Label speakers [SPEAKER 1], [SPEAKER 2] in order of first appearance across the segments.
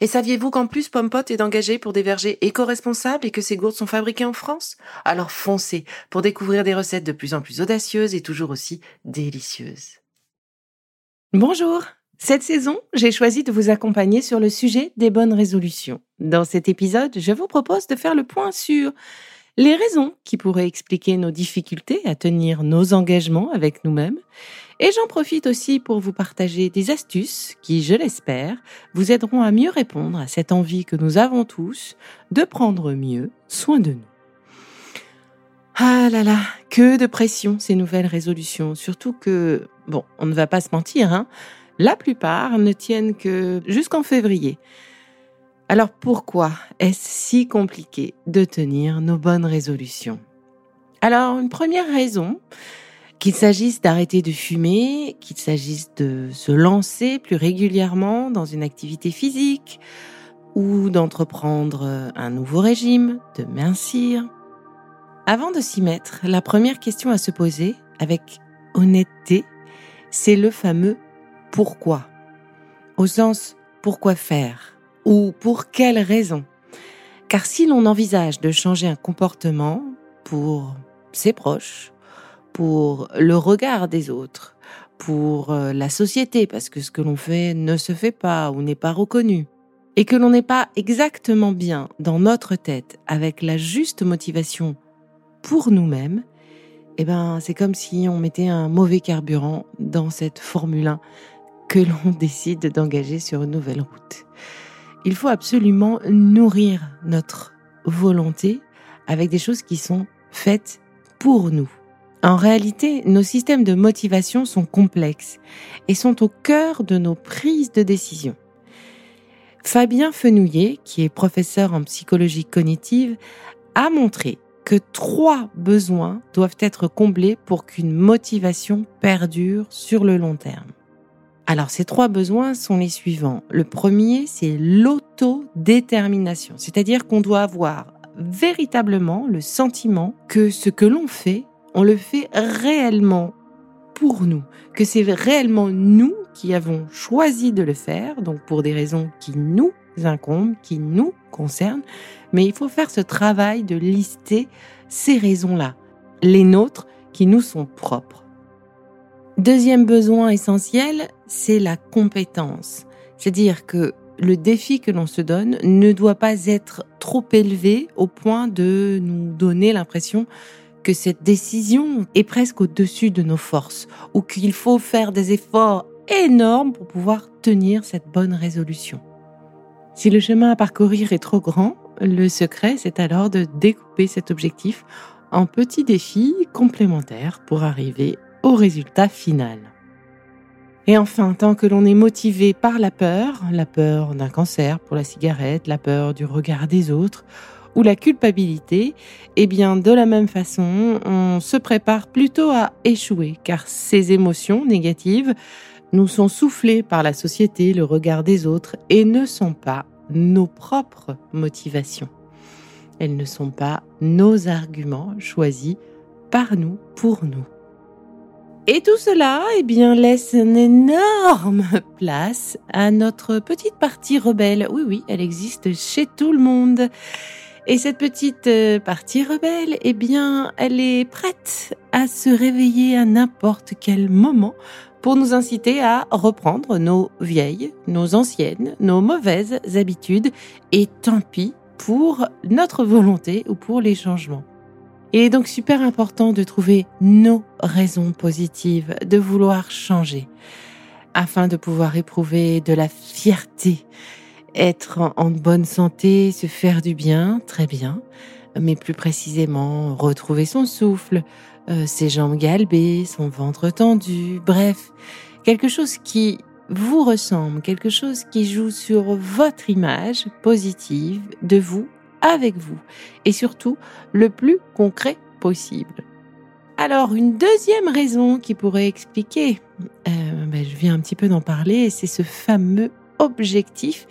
[SPEAKER 1] Et saviez-vous qu'en plus Pompot est engagé pour des vergers éco-responsables et que ces gourdes sont fabriquées en France? Alors foncez pour découvrir des recettes de plus en plus audacieuses et toujours aussi délicieuses.
[SPEAKER 2] Bonjour Cette saison, j'ai choisi de vous accompagner sur le sujet des bonnes résolutions. Dans cet épisode, je vous propose de faire le point sur les raisons qui pourraient expliquer nos difficultés à tenir nos engagements avec nous-mêmes. Et j'en profite aussi pour vous partager des astuces qui, je l'espère, vous aideront à mieux répondre à cette envie que nous avons tous de prendre mieux soin de nous. Ah là là, que de pression ces nouvelles résolutions, surtout que, bon, on ne va pas se mentir, hein, la plupart ne tiennent que jusqu'en février. Alors pourquoi est-ce si compliqué de tenir nos bonnes résolutions? Alors une première raison, qu'il s'agisse d'arrêter de fumer, qu'il s'agisse de se lancer plus régulièrement dans une activité physique ou d'entreprendre un nouveau régime, de mincir. Avant de s'y mettre, la première question à se poser avec honnêteté, c'est le fameux pourquoi. Au sens pourquoi faire ou pour quelle raison. Car si l'on envisage de changer un comportement pour ses proches, pour le regard des autres, pour euh, la société, parce que ce que l'on fait ne se fait pas ou n'est pas reconnu, et que l'on n'est pas exactement bien dans notre tête avec la juste motivation pour nous-mêmes, eh ben, c'est comme si on mettait un mauvais carburant dans cette Formule 1 que l'on décide d'engager sur une nouvelle route il faut absolument nourrir notre volonté avec des choses qui sont faites pour nous. En réalité, nos systèmes de motivation sont complexes et sont au cœur de nos prises de décision. Fabien Fenouillet, qui est professeur en psychologie cognitive, a montré que trois besoins doivent être comblés pour qu'une motivation perdure sur le long terme. Alors ces trois besoins sont les suivants. Le premier, c'est l'autodétermination, c'est-à-dire qu'on doit avoir véritablement le sentiment que ce que l'on fait, on le fait réellement pour nous, que c'est réellement nous qui avons choisi de le faire, donc pour des raisons qui nous incombent, qui nous concernent, mais il faut faire ce travail de lister ces raisons-là, les nôtres qui nous sont propres. Deuxième besoin essentiel, c'est la compétence. C'est-à-dire que le défi que l'on se donne ne doit pas être trop élevé au point de nous donner l'impression que cette décision est presque au-dessus de nos forces ou qu'il faut faire des efforts énormes pour pouvoir tenir cette bonne résolution. Si le chemin à parcourir est trop grand, le secret, c'est alors de découper cet objectif en petits défis complémentaires pour arriver au résultat final. Et enfin, tant que l'on est motivé par la peur, la peur d'un cancer pour la cigarette, la peur du regard des autres ou la culpabilité, eh bien de la même façon, on se prépare plutôt à échouer car ces émotions négatives nous sont soufflées par la société, le regard des autres et ne sont pas nos propres motivations. Elles ne sont pas nos arguments choisis par nous pour nous. Et tout cela, eh bien, laisse une énorme place à notre petite partie rebelle. Oui, oui, elle existe chez tout le monde. Et cette petite euh, partie rebelle, eh bien, elle est prête à se réveiller à n'importe quel moment pour nous inciter à reprendre nos vieilles, nos anciennes, nos mauvaises habitudes. Et tant pis pour notre volonté ou pour les changements. Il est donc super important de trouver nos raisons positives, de vouloir changer. afin de pouvoir éprouver de la fierté, être en bonne santé, se faire du bien, très bien, mais plus précisément retrouver son souffle, euh, ses jambes galbées, son ventre tendu, bref, quelque chose qui vous ressemble, quelque chose qui joue sur votre image positive de vous, avec vous, et surtout le plus concret possible. Alors, une deuxième raison qui pourrait expliquer, euh, ben, je viens un petit peu d'en parler, c'est ce fameux objectif.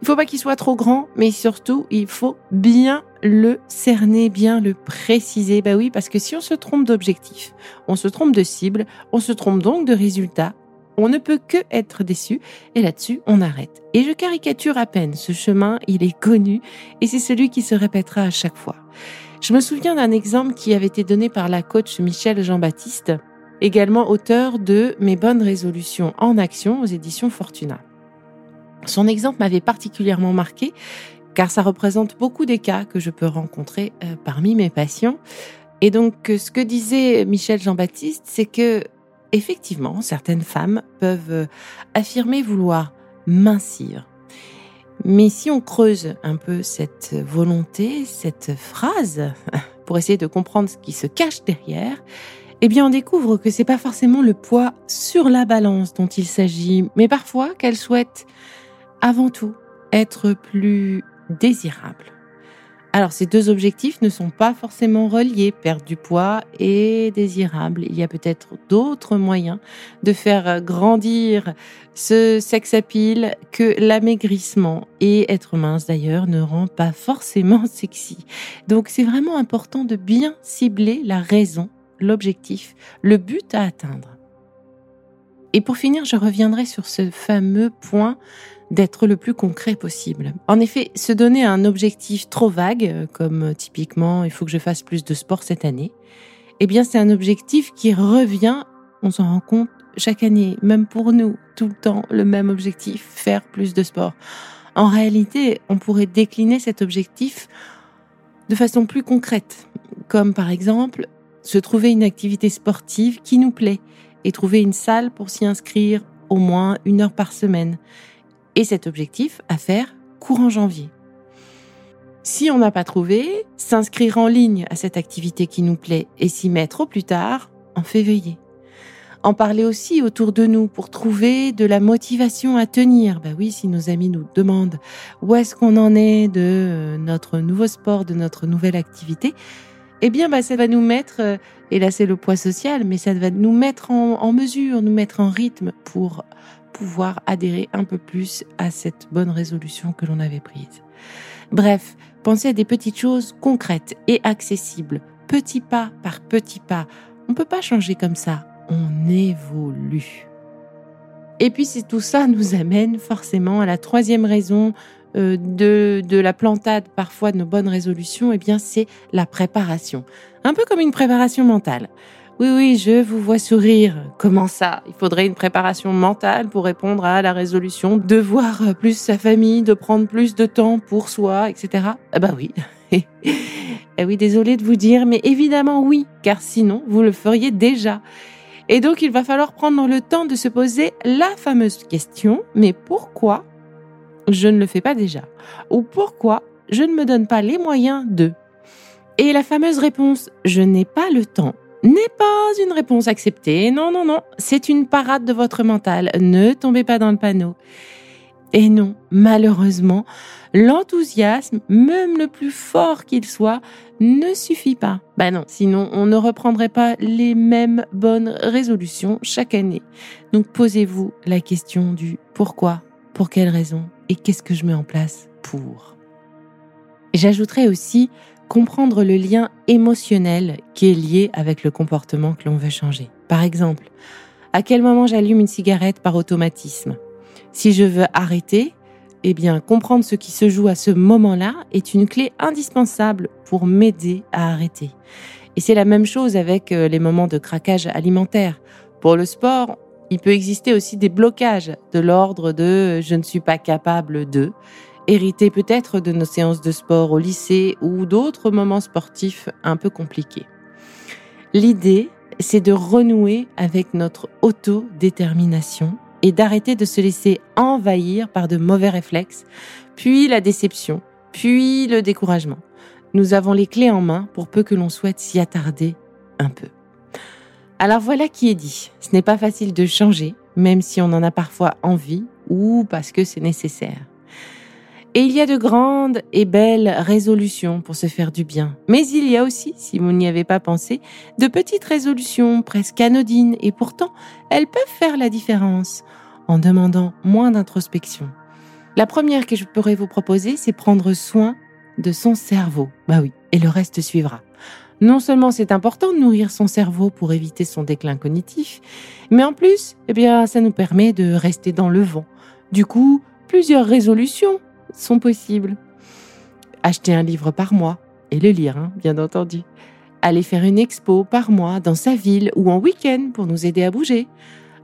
[SPEAKER 2] Il faut pas qu'il soit trop grand, mais surtout, il faut bien le cerner, bien le préciser. Bah oui, parce que si on se trompe d'objectif, on se trompe de cible, on se trompe donc de résultat, on ne peut que être déçu et là-dessus, on arrête. Et je caricature à peine, ce chemin, il est connu et c'est celui qui se répétera à chaque fois. Je me souviens d'un exemple qui avait été donné par la coach Michel Jean-Baptiste, également auteur de Mes bonnes résolutions en action aux éditions Fortuna. Son exemple m'avait particulièrement marqué car ça représente beaucoup des cas que je peux rencontrer euh, parmi mes patients. Et donc, ce que disait Michel Jean-Baptiste, c'est que effectivement, certaines femmes peuvent euh, affirmer vouloir mincir. Mais si on creuse un peu cette volonté, cette phrase, pour essayer de comprendre ce qui se cache derrière, eh bien, on découvre que c'est pas forcément le poids sur la balance dont il s'agit, mais parfois qu'elle souhaite avant tout être plus désirable. Alors, ces deux objectifs ne sont pas forcément reliés, perdre du poids et désirable. Il y a peut-être d'autres moyens de faire grandir ce sex appeal que l'amaigrissement. Et être mince d'ailleurs ne rend pas forcément sexy. Donc, c'est vraiment important de bien cibler la raison, l'objectif, le but à atteindre. Et pour finir, je reviendrai sur ce fameux point d'être le plus concret possible. En effet, se donner un objectif trop vague, euh, comme euh, typiquement il faut que je fasse plus de sport cette année, eh bien c'est un objectif qui revient, on s'en rend compte chaque année, même pour nous, tout le temps le même objectif, faire plus de sport. En réalité, on pourrait décliner cet objectif de façon plus concrète, comme par exemple se trouver une activité sportive qui nous plaît et trouver une salle pour s'y inscrire au moins une heure par semaine et cet objectif à faire courant janvier. Si on n'a pas trouvé, s'inscrire en ligne à cette activité qui nous plaît et s'y mettre au plus tard, en février. En parler aussi autour de nous pour trouver de la motivation à tenir. Bah oui, si nos amis nous demandent où est-ce qu'on en est de euh, notre nouveau sport, de notre nouvelle activité, eh bien, bah, ça va nous mettre, euh, et là c'est le poids social, mais ça va nous mettre en, mesure, nous mettre en rythme pour pouvoir adhérer un peu plus à cette bonne résolution que l'on avait prise. Bref, pensez à des petites choses concrètes et accessibles, petit pas par petit pas. On ne peut pas changer comme ça, on évolue. Et puis si tout ça nous amène forcément à la troisième raison euh, de, de la plantade parfois de nos bonnes résolutions, eh bien c'est la préparation. Un peu comme une préparation mentale. Oui, oui, je vous vois sourire. Comment ça? Il faudrait une préparation mentale pour répondre à la résolution de voir plus sa famille, de prendre plus de temps pour soi, etc. Ah bah oui. eh oui, désolé de vous dire, mais évidemment oui, car sinon vous le feriez déjà. Et donc il va falloir prendre le temps de se poser la fameuse question, mais pourquoi je ne le fais pas déjà? Ou pourquoi je ne me donne pas les moyens de Et la fameuse réponse, je n'ai pas le temps n'est pas une réponse acceptée. Non, non, non, c'est une parade de votre mental. Ne tombez pas dans le panneau. Et non, malheureusement, l'enthousiasme, même le plus fort qu'il soit, ne suffit pas. Ben non, sinon on ne reprendrait pas les mêmes bonnes résolutions chaque année. Donc posez-vous la question du pourquoi, pour quelle raison et qu'est-ce que je mets en place pour. J'ajouterais aussi comprendre le lien émotionnel qui est lié avec le comportement que l'on veut changer. Par exemple, à quel moment j'allume une cigarette par automatisme? Si je veux arrêter, eh bien, comprendre ce qui se joue à ce moment-là est une clé indispensable pour m'aider à arrêter. Et c'est la même chose avec euh, les moments de craquage alimentaire. Pour le sport, il peut exister aussi des blocages de l'ordre de je ne suis pas capable de hérité peut-être de nos séances de sport au lycée ou d'autres moments sportifs un peu compliqués. L'idée, c'est de renouer avec notre autodétermination et d'arrêter de se laisser envahir par de mauvais réflexes, puis la déception, puis le découragement. Nous avons les clés en main pour peu que l'on souhaite s'y attarder un peu. Alors voilà qui est dit. Ce n'est pas facile de changer, même si on en a parfois envie ou parce que c'est nécessaire. Et il y a de grandes et belles résolutions pour se faire du bien. Mais il y a aussi, si vous n'y avez pas pensé, de petites résolutions presque anodines et pourtant elles peuvent faire la différence en demandant moins d'introspection. La première que je pourrais vous proposer, c'est prendre soin de son cerveau. Bah oui, et le reste suivra. Non seulement c'est important de nourrir son cerveau pour éviter son déclin cognitif, mais en plus, eh bien, ça nous permet de rester dans le vent. Du coup, plusieurs résolutions sont possibles. Acheter un livre par mois et le lire, hein, bien entendu. Aller faire une expo par mois dans sa ville ou en week-end pour nous aider à bouger.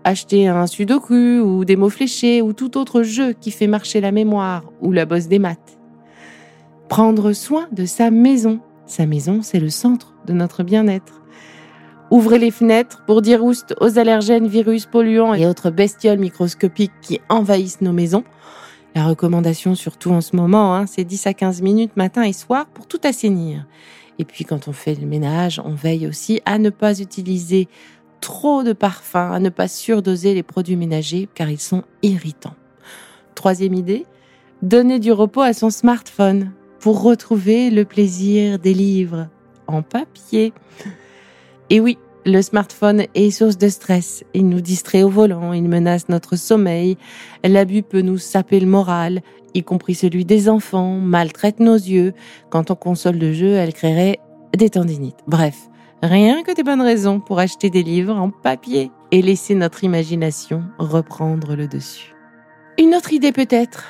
[SPEAKER 2] Acheter un sudoku ou des mots fléchés ou tout autre jeu qui fait marcher la mémoire ou la bosse des maths. Prendre soin de sa maison. Sa maison, c'est le centre de notre bien-être. Ouvrez les fenêtres pour dire oust aux allergènes, virus, polluants et autres bestioles microscopiques qui envahissent nos maisons. La recommandation, surtout en ce moment, hein, c'est 10 à 15 minutes matin et soir pour tout assainir. Et puis quand on fait le ménage, on veille aussi à ne pas utiliser trop de parfums, à ne pas surdoser les produits ménagers car ils sont irritants. Troisième idée, donner du repos à son smartphone pour retrouver le plaisir des livres en papier. Et oui, le smartphone est source de stress. Il nous distrait au volant, il menace notre sommeil. L'abus peut nous saper le moral, y compris celui des enfants, maltraite nos yeux. Quand on console de jeu, elle créerait des tendinites. Bref, rien que des bonnes raisons pour acheter des livres en papier et laisser notre imagination reprendre le dessus. Une autre idée peut-être.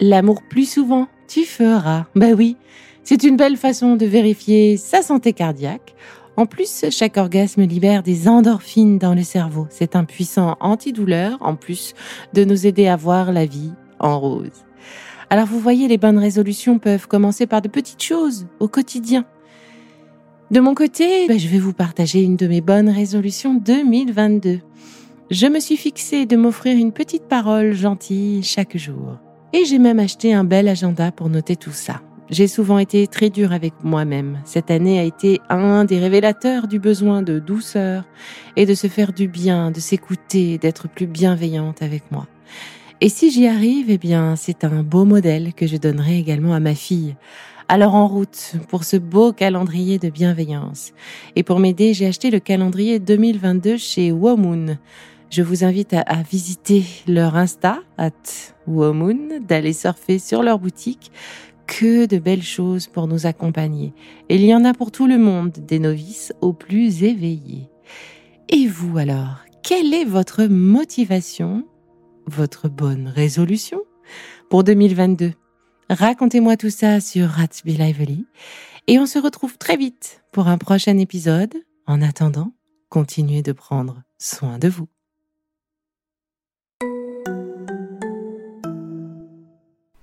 [SPEAKER 2] L'amour plus souvent, tu feras. Ben oui, c'est une belle façon de vérifier sa santé cardiaque en plus, chaque orgasme libère des endorphines dans le cerveau. C'est un puissant antidouleur, en plus de nous aider à voir la vie en rose. Alors vous voyez, les bonnes résolutions peuvent commencer par de petites choses au quotidien. De mon côté, ben, je vais vous partager une de mes bonnes résolutions 2022. Je me suis fixé de m'offrir une petite parole gentille chaque jour. Et j'ai même acheté un bel agenda pour noter tout ça. J'ai souvent été très dure avec moi-même. Cette année a été un des révélateurs du besoin de douceur et de se faire du bien, de s'écouter, d'être plus bienveillante avec moi. Et si j'y arrive, eh bien, c'est un beau modèle que je donnerai également à ma fille. Alors en route pour ce beau calendrier de bienveillance. Et pour m'aider, j'ai acheté le calendrier 2022 chez Womoon. Je vous invite à, à, visiter leur Insta, at Womoon, d'aller surfer sur leur boutique, que de belles choses pour nous accompagner. Et il y en a pour tout le monde, des novices aux plus éveillés. Et vous alors, quelle est votre motivation, votre bonne résolution pour 2022 Racontez-moi tout ça sur Ratsby Lively et on se retrouve très vite pour un prochain épisode. En attendant, continuez de prendre soin de vous.